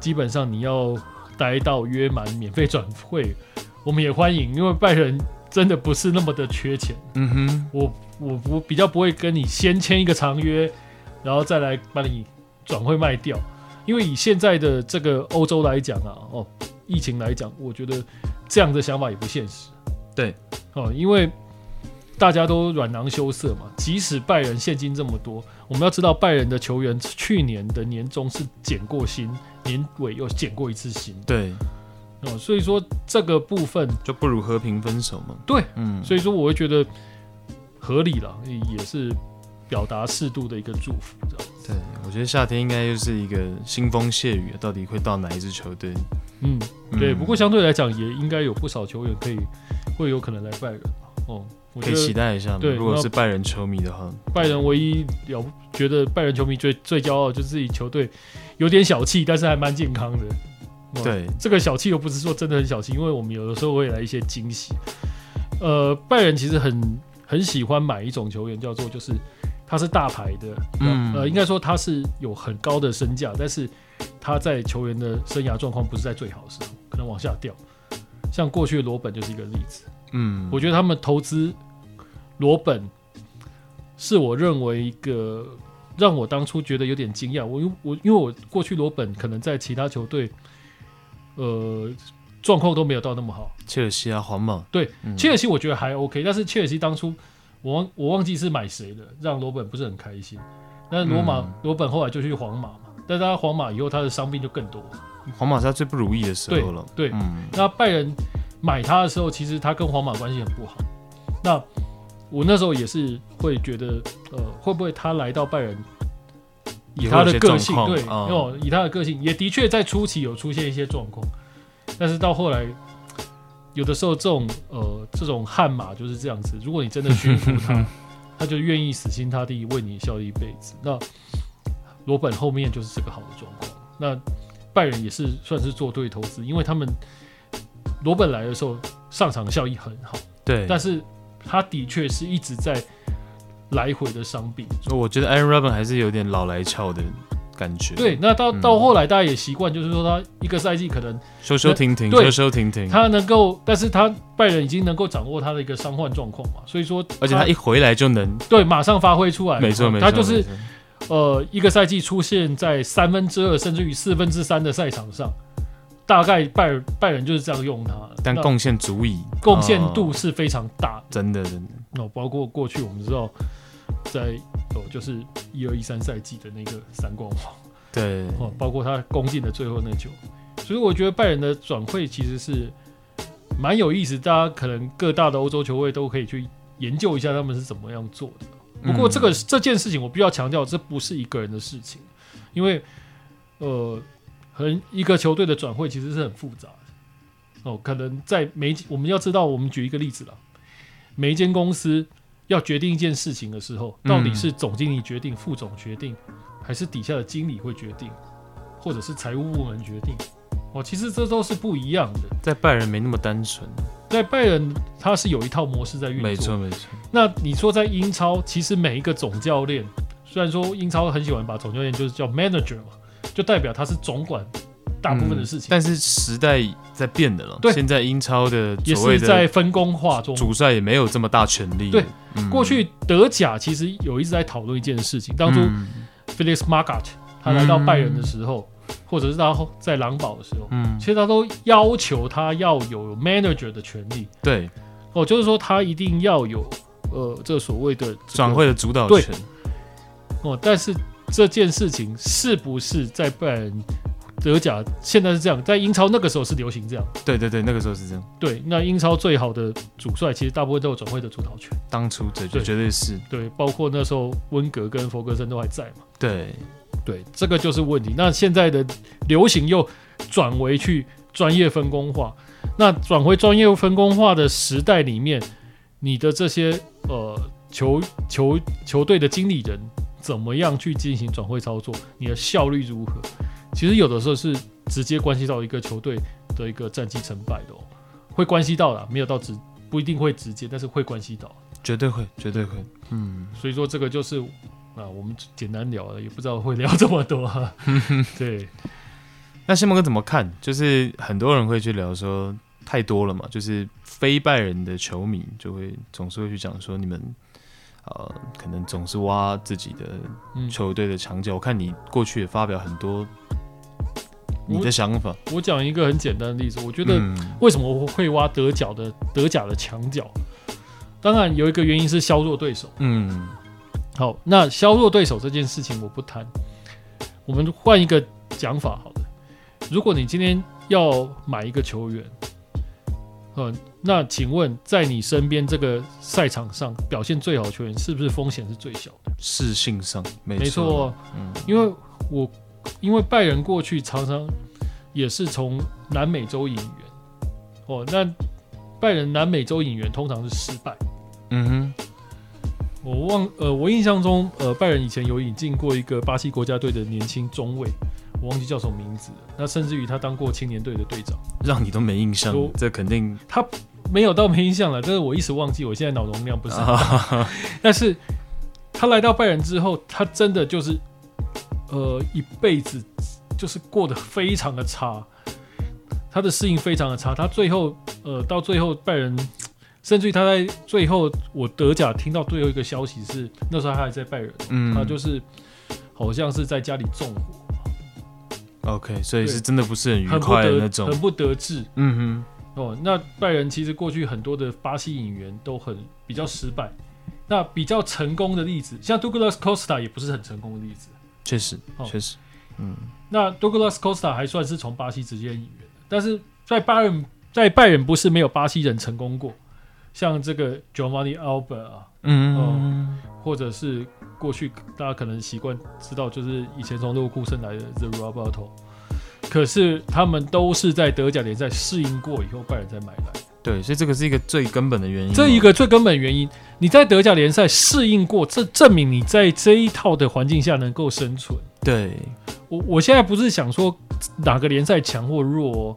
基本上你要待到约满免费转会，我们也欢迎，因为拜仁真的不是那么的缺钱。嗯哼，我我我比较不会跟你先签一个长约，然后再来把你转会卖掉，因为以现在的这个欧洲来讲啊，哦，疫情来讲，我觉得这样的想法也不现实。对，哦，因为大家都软囊羞涩嘛，即使拜仁现金这么多，我们要知道拜仁的球员去年的年终是减过薪，年尾又减过一次薪。对，哦，所以说这个部分就不如和平分手嘛。对，嗯，所以说我会觉得合理了，也是表达适度的一个祝福，这样子。对，我觉得夏天应该又是一个腥风血雨，到底会到哪一支球队？嗯，对。不过相对来讲，也应该有不少球员可以会有可能来拜仁哦。可以期待一下，对，如果是拜仁球迷的话，拜仁唯一了觉得拜仁球迷最最骄傲就是自己球队有点小气，但是还蛮健康的。对，这个小气又不是说真的很小气，因为我们有的时候会来一些惊喜。呃，拜仁其实很很喜欢买一种球员，叫做就是他是大牌的，嗯，呃，应该说他是有很高的身价，但是他在球员的生涯状况不是在最好的时候，可能往下掉。像过去的罗本就是一个例子。嗯，我觉得他们投资。罗本是我认为一个让我当初觉得有点惊讶。我因我因为我过去罗本可能在其他球队，呃，状况都没有到那么好。切尔西啊，皇马。对，嗯、切尔西我觉得还 OK，但是切尔西当初我忘我忘记是买谁的，让罗本不是很开心。但是罗马罗、嗯、本后来就去皇马嘛，但是他皇马以后他的伤病就更多。皇马是他最不如意的时候了。对，对嗯、那拜仁买他的时候，其实他跟皇马关系很不好。那我那时候也是会觉得，呃，会不会他来到拜仁，以他的个性，对，哦，以他的个性，也的确在初期有出现一些状况，但是到后来，有的时候这种，呃，这种悍马就是这样子。如果你真的 <laughs> 驯服他，他就愿意死心塌地为你效力一辈子。那罗本后面就是这个好的状况。那拜仁也是算是做对投资，因为他们罗本来的时候上场效益很好，对，但是。他的确是一直在来回的伤病，所以我觉得 Arjen Robben 还是有点老来俏的感觉。对，那到到后来大家也习惯，就是说他一个赛季可能休休停停，休休停停。他能够，但是他拜仁已经能够掌握他的一个伤患状况嘛，所以说，而且他一回来就能对马上发挥出来，没错没错，他就是呃一个赛季出现在三分之二甚至于四分之三的赛场上。大概拜仁拜仁就是这样用它，但贡献足以，贡献度是非常大的，真的真的。那，包括过去我们知道，在哦就是一二一三赛季的那个三冠王，对，哦，包括他攻进的最后那球，所以我觉得拜仁的转会其实是蛮有意思，大家可能各大的欧洲球会都可以去研究一下他们是怎么样做的。不过这个、嗯、这件事情我必须要强调，这不是一个人的事情，因为呃。和一个球队的转会其实是很复杂的哦，可能在每我们要知道，我们举一个例子了，每一间公司要决定一件事情的时候，到底是总经理决定、副总决定，还是底下的经理会决定，或者是财务部门决定？哦，其实这都是不一样的。在拜仁没那么单纯，在拜仁他是有一套模式在运作，没错没错。那你说在英超，其实每一个总教练，虽然说英超很喜欢把总教练就是叫 manager 嘛。就代表他是总管大部分的事情，嗯、但是时代在变的了。对，现在英超的也是在分工化中，主帅也没有这么大权力。对，嗯、过去德甲其实有一直在讨论一件事情，当初 Felix Magath 他来到拜仁的时候，嗯、或者是他在狼堡的时候，嗯，其实他都要求他要有 manager 的权利。对，哦，就是说他一定要有呃这所谓的转会的主导权。哦，但是。这件事情是不是在拜仁德甲现在是这样，在英超那个时候是流行这样？对对对，那个时候是这样。对，那英超最好的主帅其实大部分都有转会的主导权。当初这就绝对是对，对，包括那时候温格跟弗格森都还在嘛。对对，这个就是问题。那现在的流行又转为去专业分工化，那转回专业分工化的时代里面，你的这些呃球球球队的经理人。怎么样去进行转会操作？你的效率如何？其实有的时候是直接关系到一个球队的一个战绩成败的哦，会关系到啦，没有到直不一定会直接，但是会关系到，绝对会，绝对会。嗯，所以说这个就是啊，我们简单聊了，也不知道会聊这么多哈。<laughs> 对，那谢孟哥怎么看？就是很多人会去聊说太多了嘛，就是非拜仁的球迷就会总是会去讲说你们呃可能总是挖自己的球队的墙角。嗯、我看你过去也发表很多你的想法。我讲一个很简单的例子，我觉得为什么我会挖德甲的德甲的墙角？当然有一个原因是削弱对手。嗯，好，那削弱对手这件事情我不谈，我们换一个讲法，好。如果你今天要买一个球员，嗯，那请问在你身边这个赛场上表现最好的球员，是不是风险是最小的？是性上，没错，嗯，因为我因为拜仁过去常常也是从南美洲引援，哦，那拜仁南美洲引援通常是失败，嗯哼，我忘呃，我印象中呃，拜仁以前有引进过一个巴西国家队的年轻中卫。我忘记叫什么名字了，那甚至于他当过青年队的队长，让你都没印象，这肯定他没有到没印象了，但是我一时忘记，我现在脑容量不是很大，但是他来到拜仁之后，他真的就是呃一辈子就是过得非常的差，他的适应非常的差，他最后呃到最后拜仁，甚至于他在最后我德甲听到最后一个消息是那时候他还在拜仁，嗯，他就是好像是在家里纵火。OK，所以是真的不是很愉快的那种，很不得志。嗯哼，哦，那拜仁其实过去很多的巴西引援都很比较失败，那比较成功的例子，像 Douglas Costa 也不是很成功的例子。确实，确实，嗯，那 Douglas Costa 还算是从巴西直接引援的，但是在拜仁，在拜仁不是没有巴西人成功过，像这个 Giovanni Albert 啊，嗯，嗯，或者是。过去大家可能习惯知道，就是以前从勒沃库森来的 The Roberto，可是他们都是在德甲联赛适应过以后，拜仁再买来。对，所以这个是一个最根本的原因。这一个最根本原因，你在德甲联赛适应过，这证明你在这一套的环境下能够生存。对，我我现在不是想说哪个联赛强或弱哦，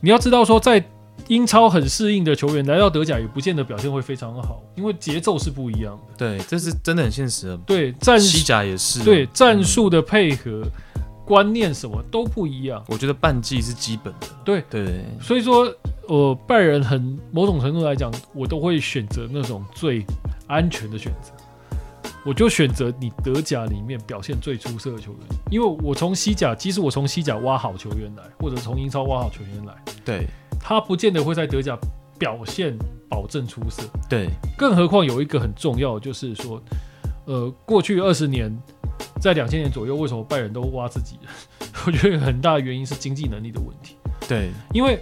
你要知道说在。英超很适应的球员来到德甲也不见得表现会非常好，因为节奏是不一样的。对，这是真的很现实的。对，战西甲也是。对，战术的配合、嗯、观念什么都不一样。我觉得半季是基本的。对对，所以说，呃，拜仁很某种程度来讲，我都会选择那种最安全的选择。我就选择你德甲里面表现最出色的球员，因为我从西甲，即使我从西甲挖好球员来，或者从英超挖好球员来，对。他不见得会在德甲表现保证出色，对，更何况有一个很重要，就是说，呃，过去二十年，在两千年左右，为什么拜仁都挖自己人？<laughs> 我觉得很大的原因是经济能力的问题。对，因为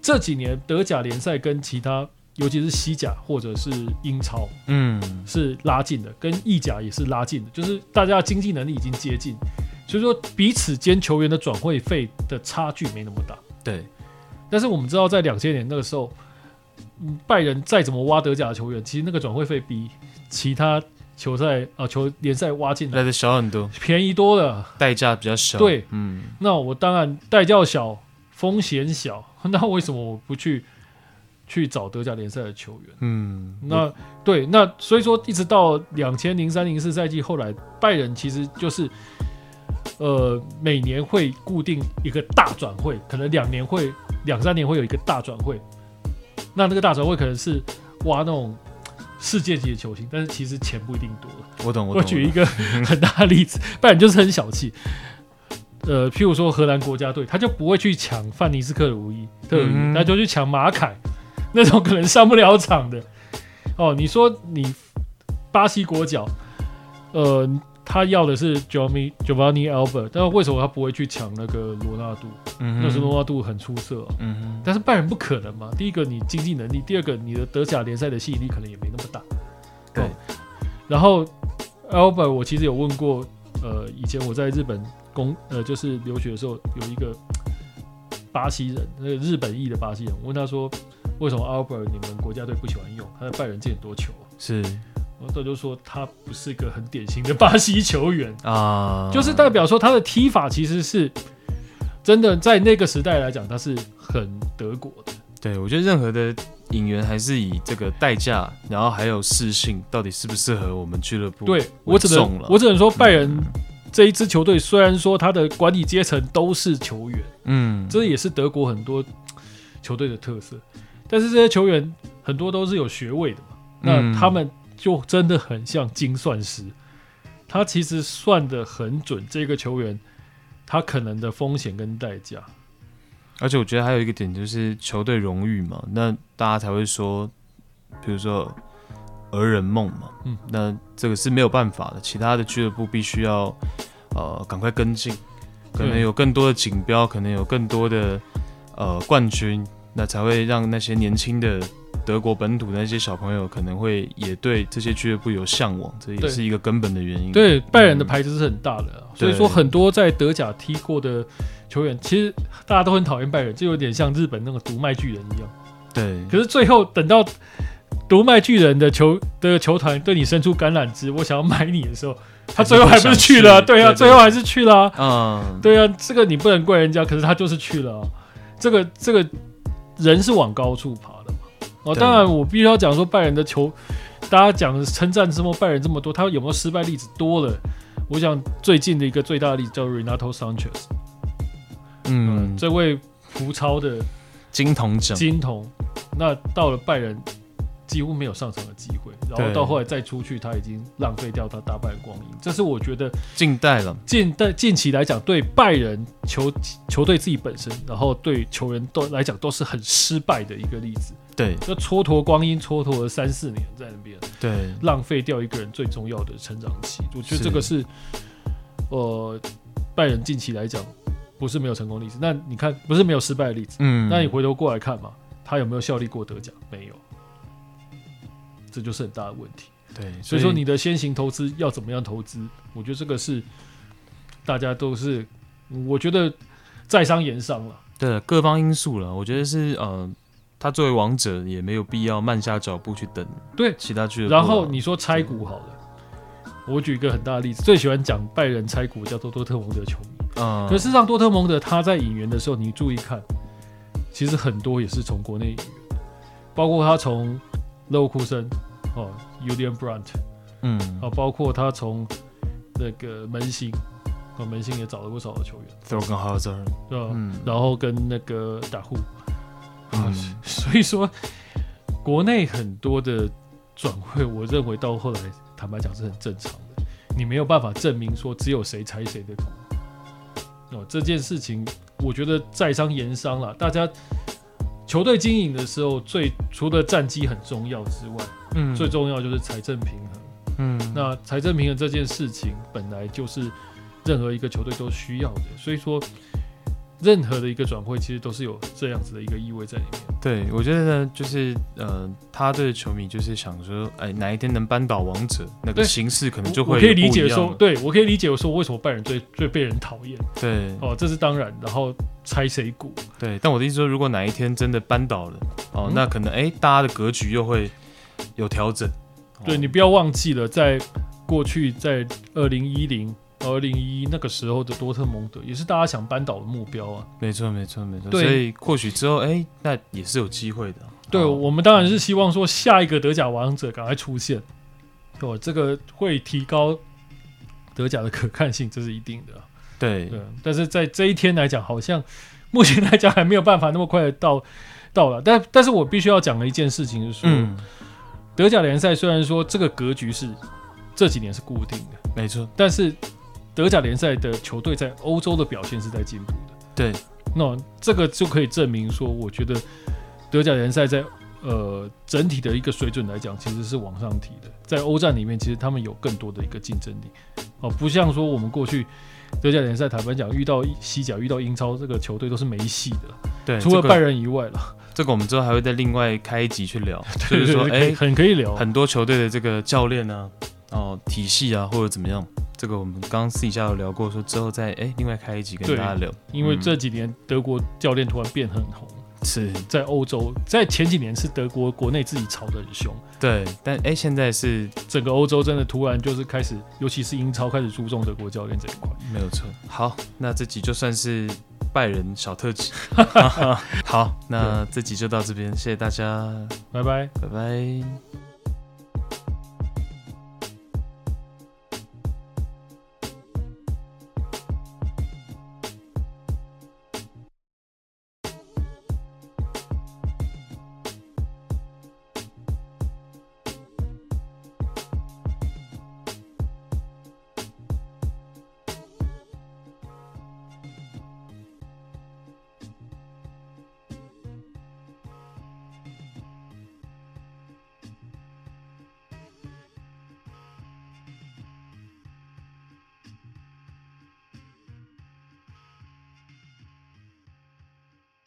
这几年德甲联赛跟其他，尤其是西甲或者是英超，嗯，是拉近的，跟意甲也是拉近的，就是大家经济能力已经接近，所以说彼此间球员的转会费的差距没那么大。对。但是我们知道，在两千年那个时候，拜仁再怎么挖德甲的球员，其实那个转会费比其他球赛啊球联赛挖进来的小很多，便宜多了，代价比较小。对，嗯，那我当然代价小，风险小，<laughs> 那为什么我不去去找德甲联赛的球员？嗯，那对，那所以说一直到两千零三零四赛季后来，拜仁其实就是。呃，每年会固定一个大转会，可能两年会两三年会有一个大转会。那那个大转会可能是挖那种世界级的球星，但是其实钱不一定多。我懂，我懂。我举一个很大的例子，<laughs> 拜仁就是很小气。呃，譬如说荷兰国家队，他就不会去抢范尼斯克鲁伊特鲁伊，嗯、他就去抢马凯那种可能上不了场的。哦，你说你巴西国脚，呃。他要的是 Giovanni Giovanni Albert，但是为什么他不会去抢那个罗纳度？嗯、哼那时罗纳度很出色、啊，嗯、哼但是拜仁不可能嘛。第一个你经济能力，第二个你的德甲联赛的吸引力可能也没那么大。对。然后 Albert，我其实有问过，呃，以前我在日本工，呃，就是留学的时候，有一个巴西人，那个日本裔的巴西人，我问他说，为什么 Albert 你们国家队不喜欢用？他在拜仁进很多球。是。这就说他不是一个很典型的巴西球员啊，<laughs> 就是代表说他的踢法其实是真的，在那个时代来讲，他是很德国的。对，我觉得任何的引援还是以这个代价，然后还有适性，到底适不适合我们俱乐部。对，我只能我只能说拜仁这一支球队虽然说他的管理阶层都是球员，嗯，这也是德国很多球队的特色，但是这些球员很多都是有学位的嘛，那他们就真的很像精算师，他其实算得很准，这个球员他可能的风险跟代价。而且我觉得还有一个点就是球队荣誉嘛，那大家才会说，比如说儿人梦嘛，嗯，那这个是没有办法的，其他的俱乐部必须要呃赶快跟进，可能有更多的锦标，可能有更多的呃冠军，那才会让那些年轻的德国本土的那些小朋友可能会也对这些俱乐部有向往，这也是一个根本的原因。对，拜仁的牌子是很大的，所以说很多在德甲踢过的。球员其实大家都很讨厌拜仁，就有点像日本那个独卖巨人一样。对。可是最后等到独卖巨人的球的球团对你伸出橄榄枝，我想要买你的时候，他最后还不是去了？<laughs> 对啊，最后还是去了。嗯，对啊，这个你不能怪人家，可是他就是去了。这个这个人是往高处爬的嘛。哦，当然我必须要讲说拜仁的球，大家讲称赞之后，拜仁这么多，他有没有失败例子多了？我想最近的一个最大的例子叫 Renato Sanchez。嗯，这位葡超的金童奖，金童，那到了拜仁几乎没有上场的机会，然后到后来再出去，他已经浪费掉他大半光阴。这是我觉得近代了，近代近期来讲，对拜仁球球队自己本身，然后对球员都来讲都是很失败的一个例子。对，就蹉跎光阴，蹉跎了三四年在那边，对，浪费掉一个人最重要的成长期。我觉得这个是，是呃，拜仁近期来讲。不是没有成功例子，那你看不是没有失败的例子，嗯，那你回头过来看嘛，他有没有效力过德甲？没有，这就是很大的问题。对，所以，所以说你的先行投资要怎么样投资？我觉得这个是大家都是，我觉得在商言商了。对，各方因素了，我觉得是呃，他作为王者也没有必要慢下脚步去等。对，其他俱乐部。然后你说拆股好了，我举一个很大的例子，最喜欢讲拜仁拆股叫做多特蒙德球迷。嗯，可是让多特蒙德他在引援的时候，你注意看，其实很多也是从国内引援，包括他从勒沃库森哦，Julian Brandt，嗯，啊，包括他从那个门兴，哦，门兴也找了不少的球员 Thorgan 对吧？嗯，然后跟那个打户，嗯，所以说国内很多的转会，我认为到后来坦白讲是很正常的，你没有办法证明说只有谁拆谁的股。哦，这件事情我觉得在商言商了。大家球队经营的时候，最除了战绩很重要之外，嗯，最重要就是财政平衡。嗯，那财政平衡这件事情本来就是任何一个球队都需要的，所以说。任何的一个转会，其实都是有这样子的一个意味在里面。对，我觉得呢，就是呃，他对球迷就是想说，哎，哪一天能扳倒王者，那个形势可能就会。我可以理解说，对我可以理解我说，为什么拜仁最最被人讨厌。对，哦，这是当然。然后拆谁股？对，但我的意思说，如果哪一天真的扳倒了，哦，嗯、那可能哎，大家的格局又会有调整。对，你不要忘记了，在过去，在二零一零。二零一一那个时候的多特蒙德也是大家想扳倒的目标啊。没错，没错，没错。所以或许之后，哎、欸，那也是有机会的。对，我们当然是希望说下一个德甲王者赶快出现，哦，这个会提高德甲的可看性，这是一定的。对，对。但是在这一天来讲，好像目前来讲还没有办法那么快的到到了。但但是我必须要讲的一件事情就是说，嗯、德甲联赛虽然说这个格局是这几年是固定的，没错，但是。德甲联赛的球队在欧洲的表现是在进步的，对，那这个就可以证明说，我觉得德甲联赛在呃整体的一个水准来讲，其实是往上提的。在欧战里面，其实他们有更多的一个竞争力，哦，不像说我们过去德甲联赛坦白讲，遇到西甲、遇到英超这个球队都是没戏的，对，除了拜仁以外了。这个我们之后还会再另外开一集去聊，<laughs> 就是说，哎，很可以聊。很多球队的这个教练呢，哦，体系啊，或者怎么样。这个我们刚刚私底下有聊过，说之后再哎另外开一集跟大家聊。因为这几年德国教练突然变很红，是在欧洲，在前几年是德国国内自己吵得很凶，对，但哎现在是整个欧洲真的突然就是开始，尤其是英超开始注重德国教练这一块，没有错。好，那这集就算是拜仁小特辑。<laughs> 好，那这集就到这边，谢谢大家，拜拜，拜拜。